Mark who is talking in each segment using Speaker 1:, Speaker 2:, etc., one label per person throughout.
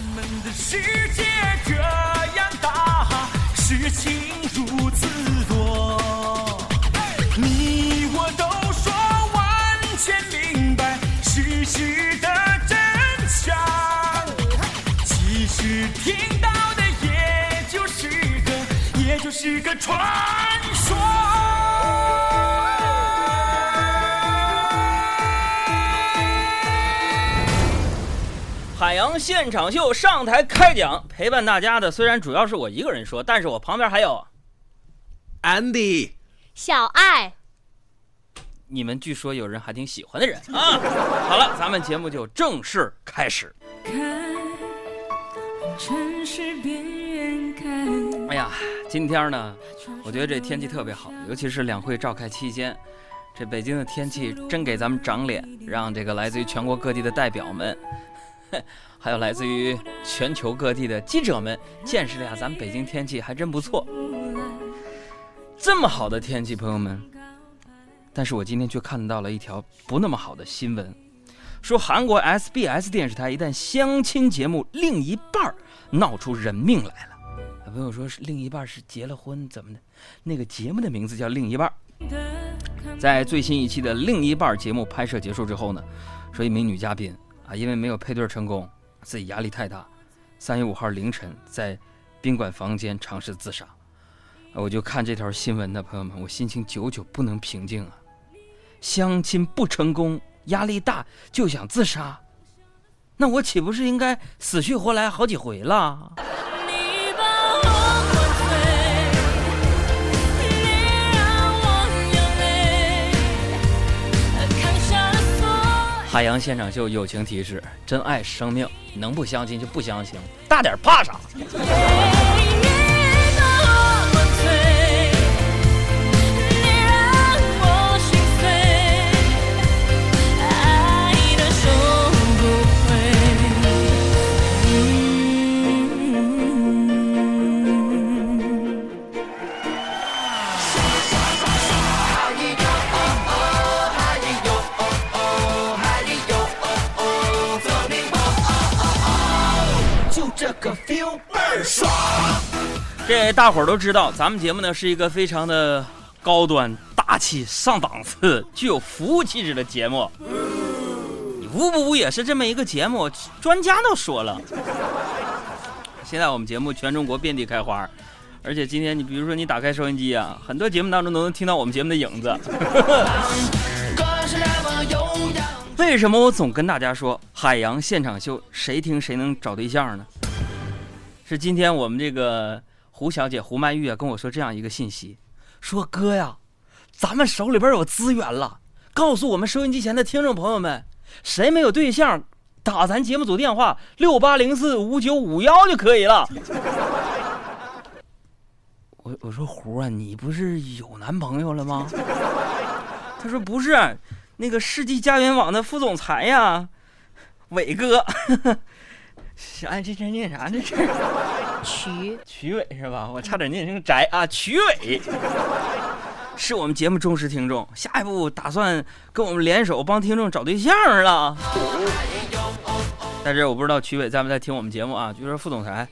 Speaker 1: 咱们的世界这样大，事情如此多，你我都说完全明白事实的真相，其实听到的也就是个，也就是个传说。
Speaker 2: 海洋现场秀上台开讲，陪伴大家的虽然主要是我一个人说，但是我旁边还有
Speaker 3: Andy，
Speaker 4: 小爱，
Speaker 2: 你们据说有人还挺喜欢的人啊。好了，咱们节目就正式开始。
Speaker 1: 看城市边缘看。
Speaker 2: 哎呀，今天呢，我觉得这天气特别好，尤其是两会召开期间，这北京的天气真给咱们长脸，让这个来自于全国各地的代表们，还有来自于全球各地的记者们，见识了下咱们北京天气还真不错。这么好的天气，朋友们，但是我今天却看到了一条不那么好的新闻，说韩国 SBS 电视台一旦相亲节目另一半闹出人命来了。朋友说是另一半是结了婚怎么的？那个节目的名字叫《另一半》。在最新一期的《另一半》节目拍摄结束之后呢，说一名女嘉宾啊，因为没有配对成功，自己压力太大，三月五号凌晨在宾馆房间尝试自杀。我就看这条新闻的朋友们，我心情久久不能平静啊！相亲不成功，压力大就想自杀，那我岂不是应该死去活来好几回了？海洋现场秀友情提示：珍爱生命，能不相亲就不相亲，大点怕啥？
Speaker 3: 这
Speaker 2: 大伙儿都知道，咱们节目呢是一个非常的高端、大气、上档次、具有服务气质的节目。你污不污也是这么一个节目，专家都说了。现在我们节目全中国遍地开花，而且今天你比如说你打开收音机啊，很多节目当中都能听到我们节目的影子。为什么我总跟大家说海洋现场秀谁听谁能找对象呢？是今天我们这个胡小姐胡曼玉啊跟我说这样一个信息，说哥呀，咱们手里边有资源了，告诉我们收音机前的听众朋友们，谁没有对象，打咱节目组电话六八零四五九五幺就可以了。我我说胡啊，你不是有男朋友了吗？他说不是，那个世纪佳缘网的副总裁呀，伟哥。哎，这这念啥？这是
Speaker 4: 曲
Speaker 2: 曲伟是吧？我差点念成宅啊，曲伟是我们节目忠实听众，下一步打算跟我们联手帮听众找对象了。在这我不知道曲伟在不在听我们节目啊？就说副总裁，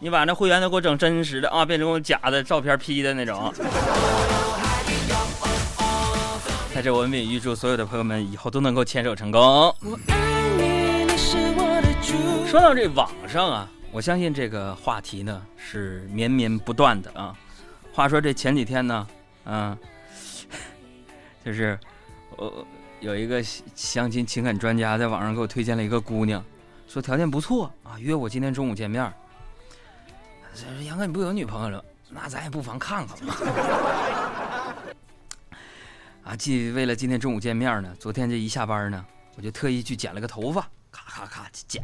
Speaker 2: 你把那会员都给我整真实的啊，变成假的照片 P 的那种。在这，我们也预祝所有的朋友们以后都能够牵手成功。说到这网上啊，我相信这个话题呢是绵绵不断的啊。话说这前几天呢，嗯、就是我有一个相亲情感专家在网上给我推荐了一个姑娘，说条件不错啊，约我今天中午见面。杨哥你不有女朋友了？那咱也不妨看看吧。啊，既为了今天中午见面呢，昨天这一下班呢，我就特意去剪了个头发，咔咔咔剪。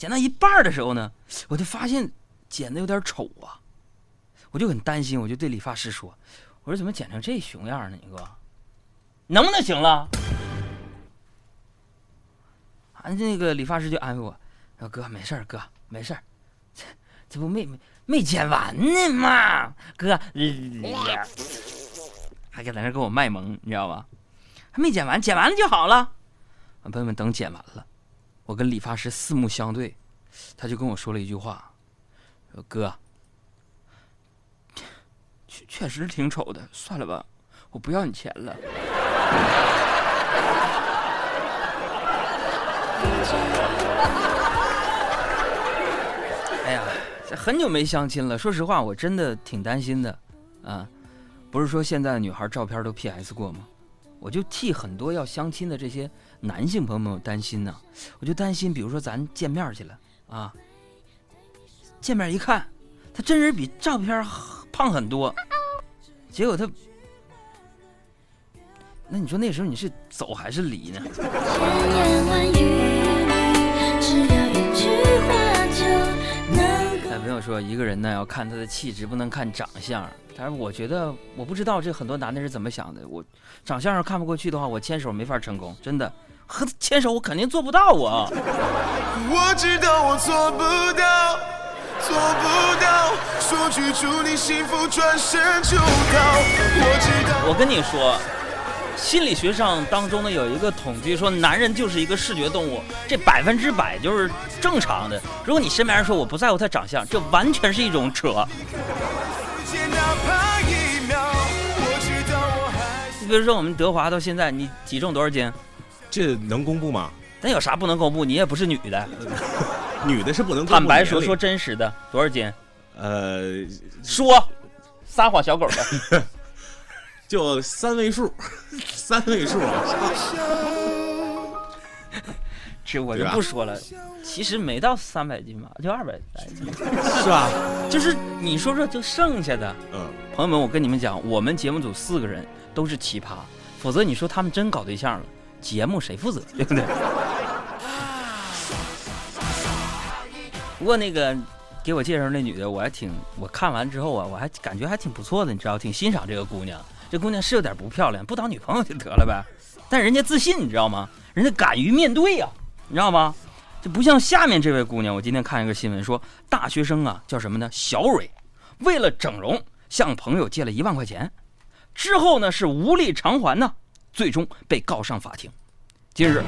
Speaker 2: 剪到一半的时候呢，我就发现剪的有点丑啊，我就很担心，我就对理发师说：“我说怎么剪成这熊样呢？你哥，能不能行了？”啊，那个理发师就安慰我：“说哥没事儿，哥没事儿，这这不没没没剪完呢嘛，哥。”还搁在那给我卖萌，你知道吧？还没剪完，剪完了就好了。啊，朋友们，等剪完了，我跟理发师四目相对，他就跟我说了一句话，说哥，确确实挺丑的，算了吧，我不要你钱了。哎呀，这很久没相亲了，说实话，我真的挺担心的，啊，不是说现在的女孩照片都 PS 过吗？我就替很多要相亲的这些男性朋友们担心呢，我就担心，比如说咱见面去了啊，见面一看，他真人比照片胖很多，结果他，那你说那时候你是走还是离呢？说，一个人呢要看他的气质，不能看长相。但是我觉得，我不知道这很多男的是怎么想的。我长相上看不过去的话，我牵手没法成功，真的。和他牵手我肯定做不到啊！
Speaker 3: 我知道我做不到，做不到。说句祝你幸福，转身就逃。我知道。
Speaker 2: 我跟你说，心理学上当中呢有一个统计说，男人就是一个视觉动物，这百分之百就是正常的。如果你身边人说我不在乎他长相，这完全是一种扯。你比如说我们德华到现在，你体重多少斤？
Speaker 5: 这能公布吗？
Speaker 2: 那有啥不能公布？你也不是女的，
Speaker 5: 女的是不能公布
Speaker 2: 坦白说，说真实的，多少斤？
Speaker 5: 呃，
Speaker 2: 说，撒谎小狗的。
Speaker 5: 就三位数，三位数啊，
Speaker 2: 这我就不说了，其实没到三百斤吧，就二百来斤。
Speaker 5: 是吧？
Speaker 2: 就是你说说，就剩下的
Speaker 5: 嗯，
Speaker 2: 朋友们，我跟你们讲，我们节目组四个人都是奇葩，否则你说他们真搞对象了，节目谁负责？对不对？不过那个给我介绍那女的，我还挺，我看完之后啊，我还感觉还挺不错的，你知道，挺欣赏这个姑娘。这姑娘是有点不漂亮，不当女朋友就得了呗。但人家自信，你知道吗？人家敢于面对呀、你知道吗？这不像下面这位姑娘，我今天看一个新闻说，大学生啊叫什么呢？小蕊，为了整容向朋友借了一万块钱，之后呢是无力偿还呢，最终被告上法庭。近日，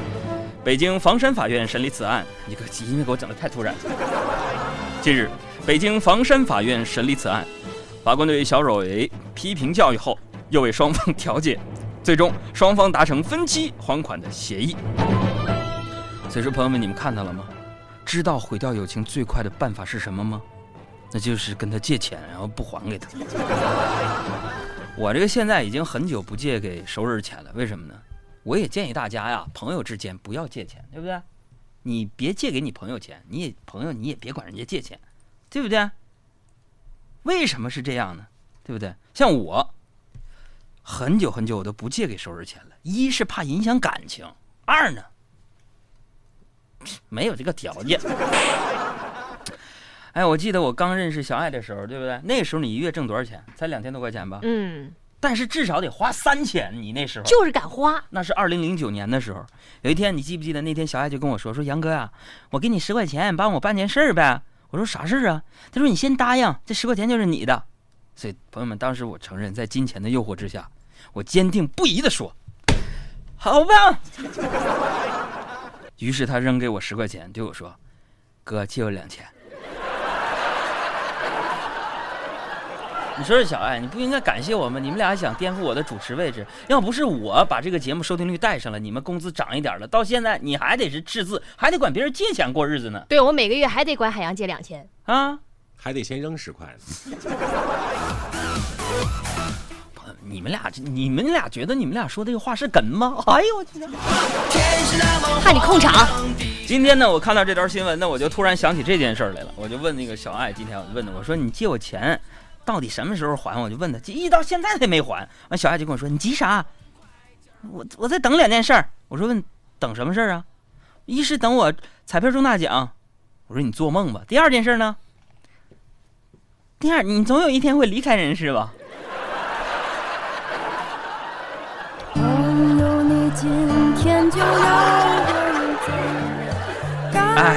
Speaker 2: 北京房山法院审理此案，你个音乐给我整的太突然。近日，北京房山法院审理此案，法官对小蕊批评教育后，又为双方调解，最终双方达成分期还款的协议。所以说，朋友们，你们看到了吗？知道毁掉友情最快的办法是什么吗？那就是跟他借钱，然后不还给他。我这个现在已经很久不借给熟人钱了，为什么呢？我也建议大家呀，朋友之间不要借钱，对不对？你别借给你朋友钱，你也朋友你也别管人家借钱，对不对？为什么是这样呢？对不对？像我，很久很久我都不借给熟人钱了，一是怕影响感情，二呢，没有这个条件。哎，我记得我刚认识小爱的时候，对不对？那个时候你一月挣多少钱？才两千多块钱吧？
Speaker 4: 嗯，
Speaker 2: 但是至少得花三千。你那时候
Speaker 4: 就是敢花。
Speaker 2: 那是二零零九年的时候，有一天你记不记得那天小爱就跟我说说杨哥啊，我给你十块钱，帮我办件事儿呗。我说啥事儿啊？他说你先答应，这十块钱就是你的。所以朋友们，当时我承认，在金钱的诱惑之下，我坚定不移的说，好吧。于是他扔给我十块钱，对我说，哥借我两千。你说说小爱，你不应该感谢我吗？你们俩还想颠覆我的主持位置？要不是我把这个节目收听率带上了，你们工资涨一点了，到现在你还得是赤字，还得管别人借钱过日子呢。
Speaker 4: 对我每个月还得管海洋借两千。
Speaker 2: 啊，
Speaker 5: 还得先扔十块呢。
Speaker 2: 你们俩这，你们俩觉得你们俩说这个话是梗吗？哎呦我去！
Speaker 4: 怕你控场，
Speaker 2: 今天呢，我看到这条新闻呢，我就突然想起这件事儿来了。我就问那个小爱，今天我就问他，我说你借我钱，到底什么时候还？我就问他，一到现在他也没还。完，小爱就跟我说，你急啥？我我在等两件事儿。我说问等什么事儿啊？一是等我彩票中大奖。我说你做梦吧。第二件事呢？第二，你总有一天会离开人世吧？哎。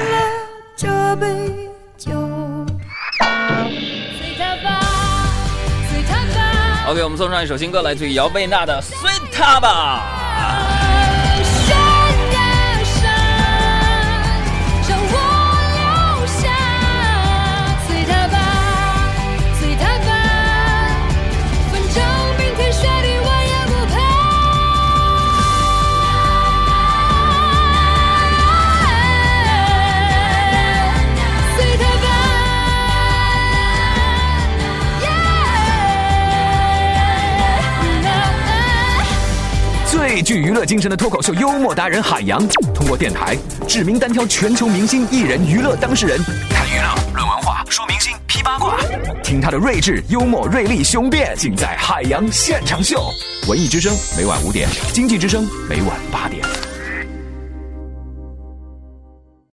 Speaker 2: OK，我们送上一首新歌，来自于姚贝娜的《随他吧》。
Speaker 6: 最具娱乐精神的脱口秀幽默达人海洋，通过电台指名单挑全球明星、艺人、娱乐当事人，谈娱乐、论文化、说明星、批八卦，听他的睿智、幽默、锐利、雄辩，尽在海洋现场秀。文艺之声每晚五点，经济之声每晚八点。